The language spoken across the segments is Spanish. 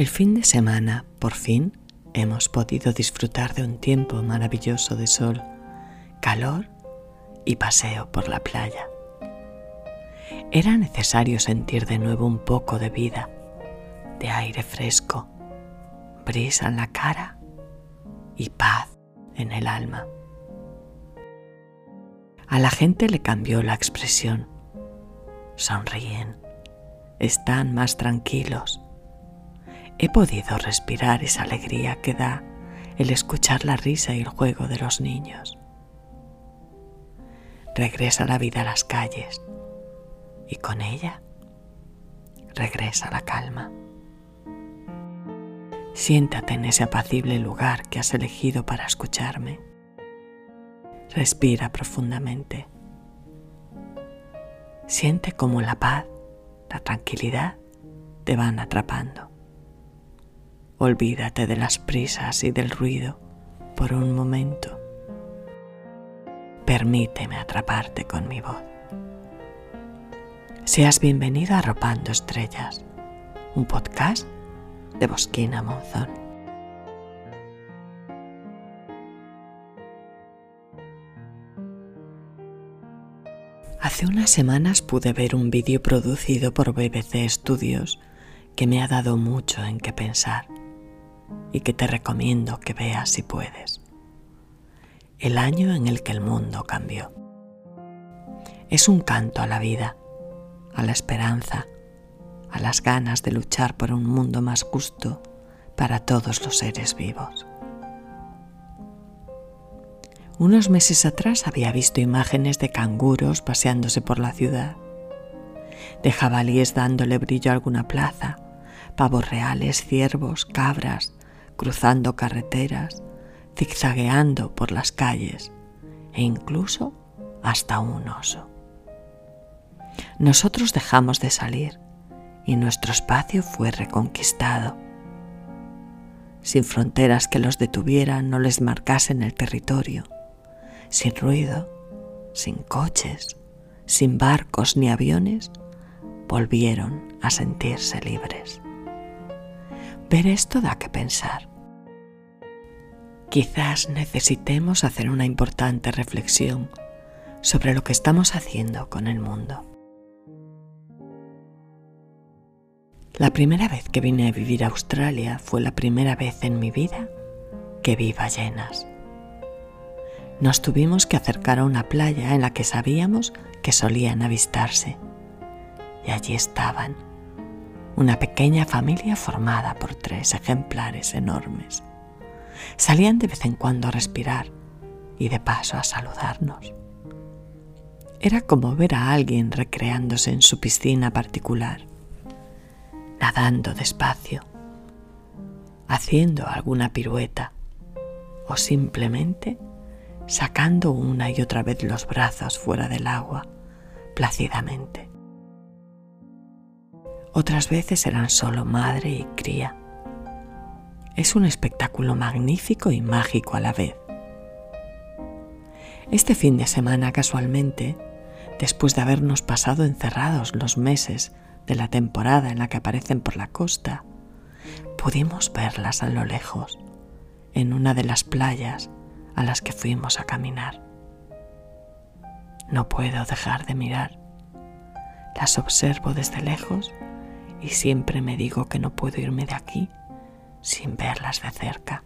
El fin de semana, por fin, hemos podido disfrutar de un tiempo maravilloso de sol, calor y paseo por la playa. Era necesario sentir de nuevo un poco de vida, de aire fresco, brisa en la cara y paz en el alma. A la gente le cambió la expresión. Sonríen, están más tranquilos he podido respirar esa alegría que da el escuchar la risa y el juego de los niños. Regresa la vida a las calles y con ella regresa la calma. Siéntate en ese apacible lugar que has elegido para escucharme. Respira profundamente. Siente cómo la paz, la tranquilidad te van atrapando. Olvídate de las prisas y del ruido por un momento. Permíteme atraparte con mi voz. Seas bienvenido a Arropando Estrellas, un podcast de Bosquina Monzón. Hace unas semanas pude ver un vídeo producido por BBC Studios que me ha dado mucho en qué pensar y que te recomiendo que veas si puedes. El año en el que el mundo cambió. Es un canto a la vida, a la esperanza, a las ganas de luchar por un mundo más justo para todos los seres vivos. Unos meses atrás había visto imágenes de canguros paseándose por la ciudad, de jabalíes dándole brillo a alguna plaza, pavos reales, ciervos, cabras, cruzando carreteras, zigzagueando por las calles e incluso hasta un oso. Nosotros dejamos de salir y nuestro espacio fue reconquistado. Sin fronteras que los detuvieran no les marcasen el territorio, sin ruido, sin coches, sin barcos ni aviones, volvieron a sentirse libres. Ver esto da que pensar. Quizás necesitemos hacer una importante reflexión sobre lo que estamos haciendo con el mundo. La primera vez que vine a vivir a Australia fue la primera vez en mi vida que vi ballenas. Nos tuvimos que acercar a una playa en la que sabíamos que solían avistarse. Y allí estaban, una pequeña familia formada por tres ejemplares enormes salían de vez en cuando a respirar y de paso a saludarnos. Era como ver a alguien recreándose en su piscina particular, nadando despacio, haciendo alguna pirueta o simplemente sacando una y otra vez los brazos fuera del agua plácidamente. Otras veces eran solo madre y cría es un espectáculo magnífico y mágico a la vez. Este fin de semana casualmente, después de habernos pasado encerrados los meses de la temporada en la que aparecen por la costa, pudimos verlas a lo lejos, en una de las playas a las que fuimos a caminar. No puedo dejar de mirar. Las observo desde lejos y siempre me digo que no puedo irme de aquí sin verlas de cerca,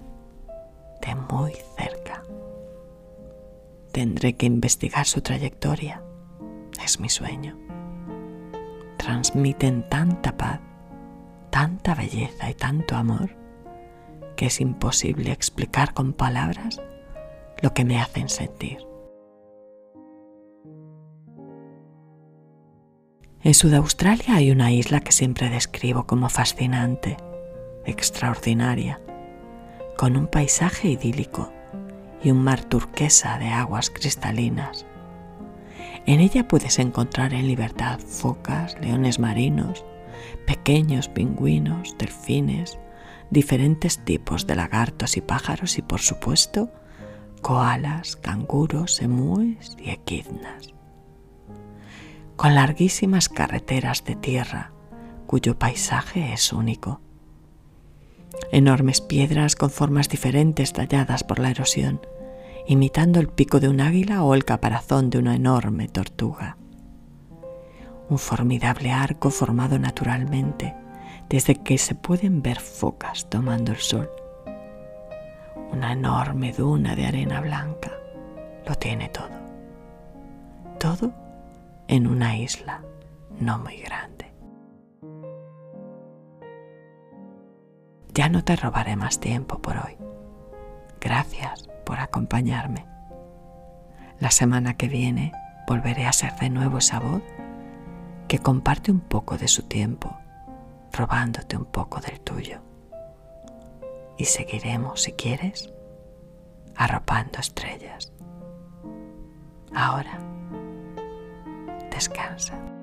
de muy cerca. Tendré que investigar su trayectoria. Es mi sueño. Transmiten tanta paz, tanta belleza y tanto amor que es imposible explicar con palabras lo que me hacen sentir. En Sudaustralia hay una isla que siempre describo como fascinante extraordinaria, con un paisaje idílico y un mar turquesa de aguas cristalinas. En ella puedes encontrar en libertad focas, leones marinos, pequeños pingüinos, delfines, diferentes tipos de lagartos y pájaros y por supuesto koalas, canguros, emúes y equidnas. Con larguísimas carreteras de tierra cuyo paisaje es único enormes piedras con formas diferentes talladas por la erosión, imitando el pico de un águila o el caparazón de una enorme tortuga. Un formidable arco formado naturalmente, desde que se pueden ver focas tomando el sol. Una enorme duna de arena blanca. Lo tiene todo. Todo en una isla no muy grande. Ya no te robaré más tiempo por hoy. Gracias por acompañarme. La semana que viene volveré a ser de nuevo esa voz que comparte un poco de su tiempo, robándote un poco del tuyo. Y seguiremos, si quieres, arropando estrellas. Ahora, descansa.